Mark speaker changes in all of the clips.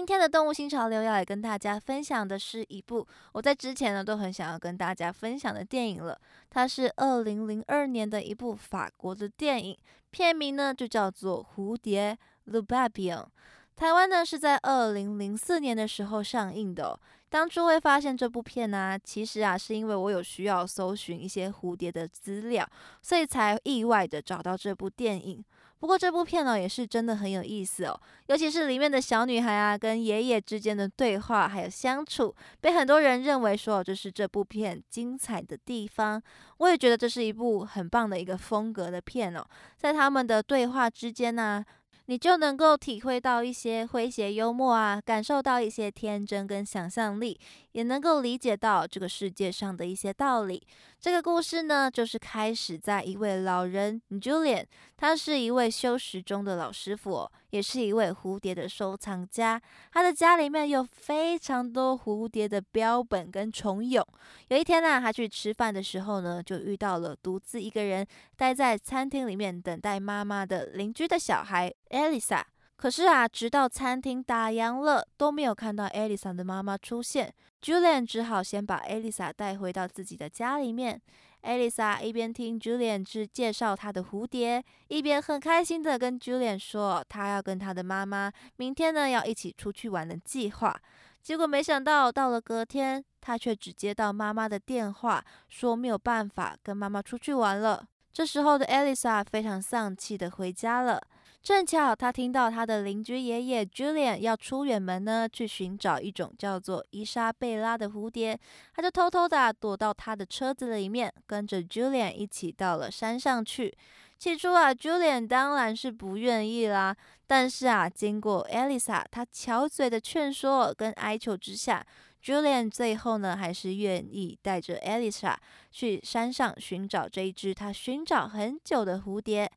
Speaker 1: 今天的动物新潮流要来跟大家分享的是一部我在之前呢都很想要跟大家分享的电影了。它是二零零二年的一部法国的电影，片名呢就叫做《蝴蝶》（Le b a b i o n。台湾呢是在二零零四年的时候上映的。当初会发现这部片呢，其实啊是因为我有需要搜寻一些蝴蝶的资料，所以才意外的找到这部电影。不过这部片呢也是真的很有意思哦，尤其是里面的小女孩啊跟爷爷之间的对话还有相处，被很多人认为说这是这部片精彩的地方。我也觉得这是一部很棒的一个风格的片哦，在他们的对话之间呢。你就能够体会到一些诙谐幽默啊，感受到一些天真跟想象力，也能够理解到这个世界上的一些道理。这个故事呢，就是开始在一位老人 Julian，他是一位修时钟的老师傅，也是一位蝴蝶的收藏家。他的家里面有非常多蝴蝶的标本跟虫蛹。有一天呢，他去吃饭的时候呢，就遇到了独自一个人待在餐厅里面等待妈妈的邻居的小孩。艾丽莎，可是啊，直到餐厅打烊了，都没有看到艾丽莎的妈妈出现。Julian 只好先把艾丽莎带回到自己的家里面。艾丽莎一边听 Julian 去介绍他的蝴蝶，一边很开心的跟 Julian 说，他要跟他的妈妈明天呢要一起出去玩的计划。结果没想到，到了隔天，他却只接到妈妈的电话，说没有办法跟妈妈出去玩了。这时候的艾丽莎非常丧气的回家了。正巧他听到他的邻居爷爷 Julian 要出远门呢，去寻找一种叫做伊莎贝拉的蝴蝶，他就偷偷的躲到他的车子里面，跟着 Julian 一起到了山上去。起初啊，Julian 当然是不愿意啦，但是啊，经过 Elisa 他巧嘴的劝说跟哀求之下，Julian 最后呢，还是愿意带着 Elisa 去山上寻找这一只他寻找很久的蝴蝶。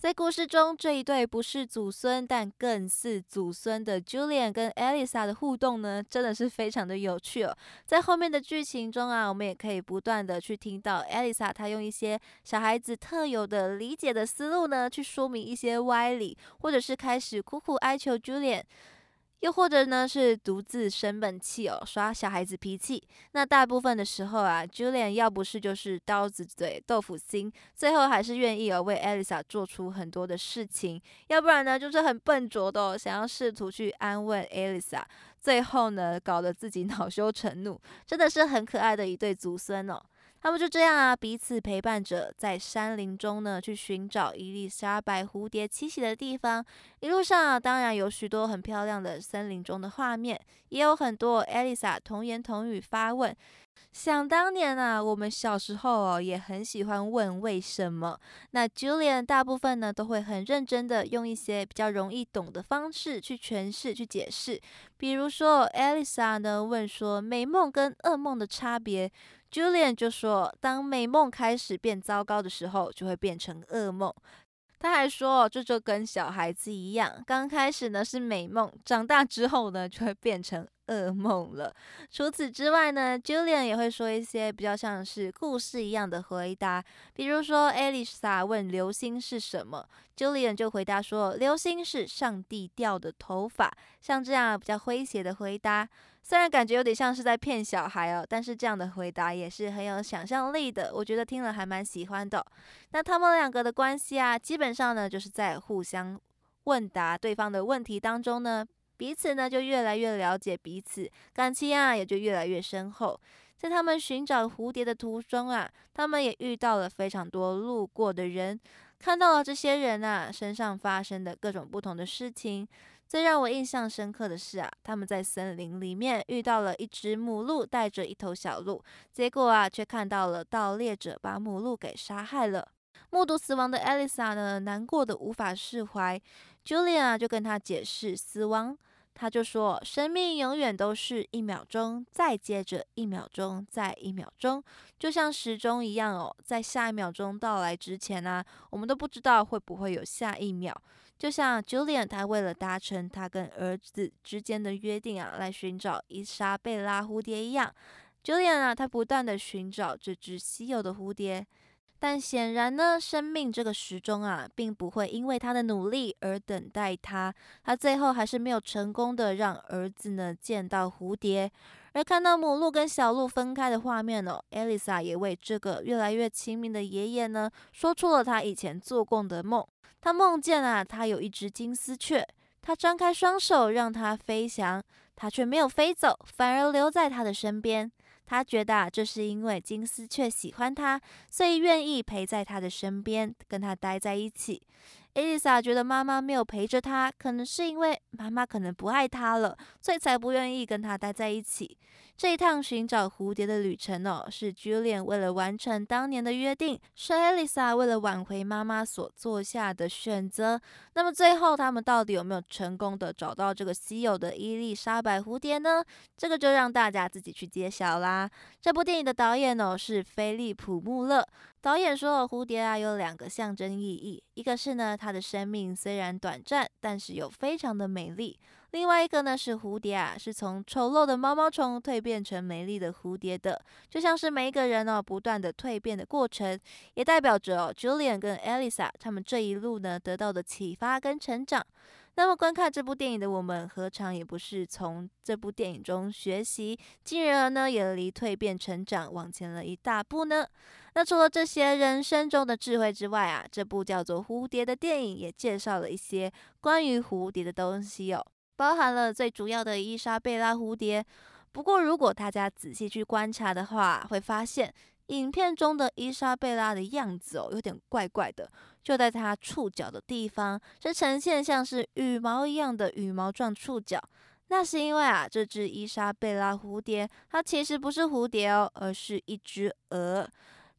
Speaker 1: 在故事中，这一对不是祖孙但更是祖孙的 Julian 跟 Elisa 的互动呢，真的是非常的有趣哦。在后面的剧情中啊，我们也可以不断的去听到 Elisa 她用一些小孩子特有的理解的思路呢，去说明一些歪理，或者是开始苦苦哀求 Julian。又或者呢，是独自生闷气哦，耍小孩子脾气。那大部分的时候啊，Julian 要不是就是刀子嘴豆腐心，最后还是愿意哦为 Elisa 做出很多的事情；要不然呢，就是很笨拙的想要试图去安慰 Elisa，最后呢，搞得自己恼羞成怒。真的是很可爱的一对祖孙哦。他们就这样啊，彼此陪伴着，在山林中呢，去寻找伊丽莎白蝴蝶栖息的地方。一路上啊，当然有许多很漂亮的森林中的画面，也有很多艾丽莎童言童语发问。想当年啊，我们小时候哦，也很喜欢问为什么。那 Julian 大部分呢，都会很认真的用一些比较容易懂的方式去诠释、去解释。比如说，艾丽莎呢问说，美梦跟噩梦的差别。Julian 就说，当美梦开始变糟糕的时候，就会变成噩梦。他还说，这就跟小孩子一样，刚开始呢是美梦，长大之后呢就会变成。噩梦了。除此之外呢，Julian 也会说一些比较像是故事一样的回答，比如说 Elisa 问流星是什么，Julian 就回答说流星是上帝掉的头发。像这样比较诙谐的回答，虽然感觉有点像是在骗小孩哦，但是这样的回答也是很有想象力的，我觉得听了还蛮喜欢的。那他们两个的关系啊，基本上呢就是在互相问答对方的问题当中呢。彼此呢就越来越了解彼此，感情啊也就越来越深厚。在他们寻找蝴蝶的途中啊，他们也遇到了非常多路过的人，看到了这些人啊身上发生的各种不同的事情。最让我印象深刻的是啊，他们在森林里面遇到了一只母鹿带着一头小鹿，结果啊却看到了盗猎者把母鹿给杀害了。目睹死亡的艾丽莎呢，难过的无法释怀。Julia 就跟他解释，死亡他就说：“生命永远都是一秒钟，再接着一秒钟，再一秒钟，就像时钟一样哦。在下一秒钟到来之前呢，我们都不知道会不会有下一秒。就像 Julian，他为了达成他跟儿子之间的约定啊，来寻找伊莎贝拉蝴蝶一样，Julian 啊，他不断的寻找这只稀有的蝴蝶。”但显然呢，生命这个时钟啊，并不会因为他的努力而等待他。他最后还是没有成功的让儿子呢见到蝴蝶。而看到母鹿跟小鹿分开的画面呢，艾丽莎也为这个越来越亲密的爷爷呢，说出了他以前做过的梦。他梦见啊，他有一只金丝雀，他张开双手让它飞翔，它却没有飞走，反而留在他的身边。他觉得这是因为金丝雀喜欢他，所以愿意陪在他的身边，跟他待在一起。艾丽莎觉得妈妈没有陪着他，可能是因为妈妈可能不爱他了，所以才不愿意跟他待在一起。这一趟寻找蝴蝶的旅程哦，是 Julian 为了完成当年的约定，是艾丽莎为了挽回妈妈所做下的选择。那么最后他们到底有没有成功的找到这个稀有的伊丽莎白蝴蝶呢？这个就让大家自己去揭晓啦。这部电影的导演哦是菲利普穆勒。导演说，蝴蝶啊有两个象征意义，一个是呢，它的生命虽然短暂，但是又非常的美丽；另外一个呢，是蝴蝶啊是从丑陋的毛毛虫蜕变成美丽的蝴蝶的，就像是每一个人哦不断的蜕变的过程，也代表着哦 Julian 跟 Elisa 他们这一路呢得到的启发跟成长。那么观看这部电影的我们，何尝也不是从这部电影中学习，进而呢也离蜕变成长往前了一大步呢？那除了这些人生中的智慧之外啊，这部叫做《蝴蝶》的电影也介绍了一些关于蝴蝶的东西哦，包含了最主要的伊莎贝拉蝴蝶。不过，如果大家仔细去观察的话，会发现影片中的伊莎贝拉的样子哦，有点怪怪的。就在它触角的地方，是呈现像是羽毛一样的羽毛状触角。那是因为啊，这只伊莎贝拉蝴蝶，它其实不是蝴蝶哦，而是一只蛾。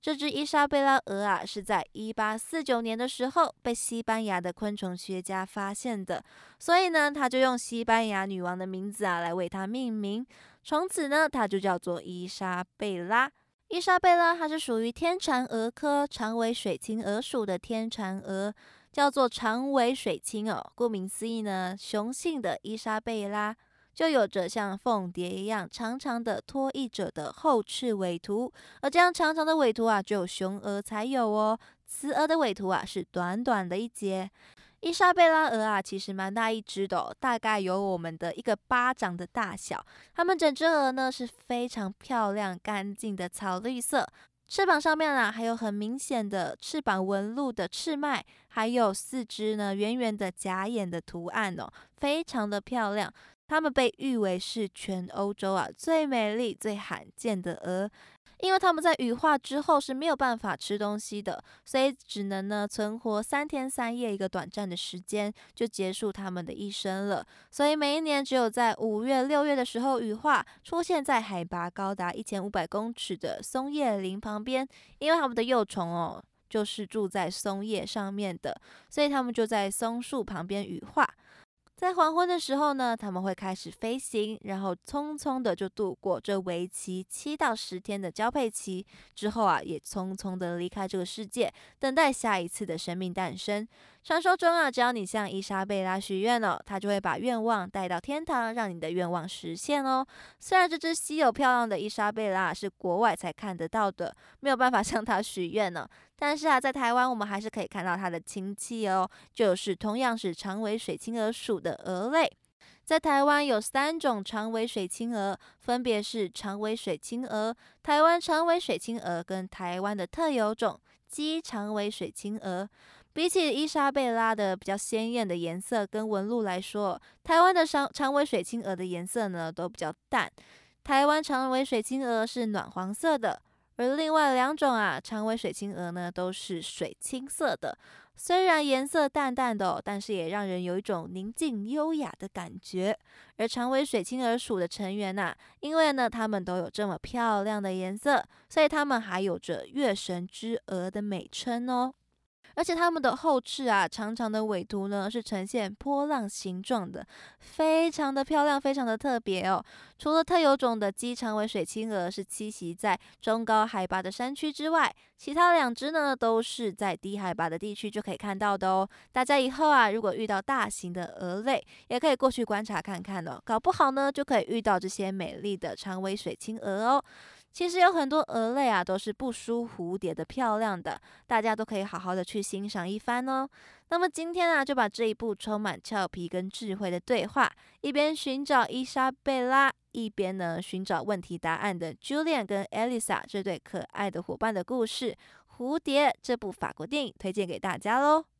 Speaker 1: 这只伊莎贝拉蛾啊，是在一八四九年的时候被西班牙的昆虫学家发现的，所以呢，他就用西班牙女王的名字啊来为它命名。从此呢，它就叫做伊莎贝拉。伊莎贝拉它是属于天蚕蛾科长尾水青蛾属的天蚕蛾，叫做长尾水青哦。顾名思义呢，雄性的伊莎贝拉。就有着像凤蝶一样长长的拖翼者的后翅尾图，而这样长长的尾图啊，只有雄蛾才有哦。雌蛾的尾图啊是短短的一截。伊莎贝拉蛾啊，其实蛮大一只的，大概有我们的一个巴掌的大小。它们整只蛾呢是非常漂亮、干净的草绿色，翅膀上面啊还有很明显的翅膀纹路的翅脉，还有四只呢圆圆的假眼的图案哦，非常的漂亮。它们被誉为是全欧洲啊最美丽、最罕见的鹅，因为它们在羽化之后是没有办法吃东西的，所以只能呢存活三天三夜一个短暂的时间就结束它们的一生了。所以每一年只有在五月、六月的时候羽化，出现在海拔高达一千五百公尺的松叶林旁边，因为它们的幼虫哦就是住在松叶上面的，所以它们就在松树旁边羽化。在黄昏的时候呢，他们会开始飞行，然后匆匆的就度过这为期七到十天的交配期，之后啊，也匆匆的离开这个世界，等待下一次的生命诞生。传说中啊，只要你向伊莎贝拉许愿了，他就会把愿望带到天堂，让你的愿望实现哦。虽然这只稀有漂亮的伊莎贝拉是国外才看得到的，没有办法向它许愿呢，但是啊，在台湾我们还是可以看到它的亲戚哦，就是同样是长尾水青蛾属的蛾类。在台湾有三种长尾水青蛾，分别是长尾水青蛾、台湾长尾水青蛾跟台湾的特有种鸡长尾水青蛾。比起伊莎贝拉的比较鲜艳的颜色跟纹路来说，台湾的长长尾水青蛾的颜色呢都比较淡。台湾长尾水青蛾是暖黄色的，而另外两种啊长尾水青蛾呢都是水青色的。虽然颜色淡淡的，但是也让人有一种宁静优雅的感觉。而长尾水青蛾属的成员呐，因为呢它们都有这么漂亮的颜色，所以它们还有着月神之蛾的美称哦。而且它们的后翅啊，长长的尾图呢是呈现波浪形状的，非常的漂亮，非常的特别哦。除了特有种的鸡长尾水青鹅是栖息在中高海拔的山区之外，其他两只呢都是在低海拔的地区就可以看到的哦。大家以后啊，如果遇到大型的鹅类，也可以过去观察看看哦，搞不好呢就可以遇到这些美丽的长尾水青鹅哦。其实有很多鹅类啊，都是不输蝴蝶的漂亮的，大家都可以好好的去欣赏一番哦。那么今天啊，就把这一部充满俏皮跟智慧的对话，一边寻找伊莎贝拉，一边呢寻找问题答案的 Julian 跟 Elisa 这对可爱的伙伴的故事《蝴蝶》这部法国电影推荐给大家喽。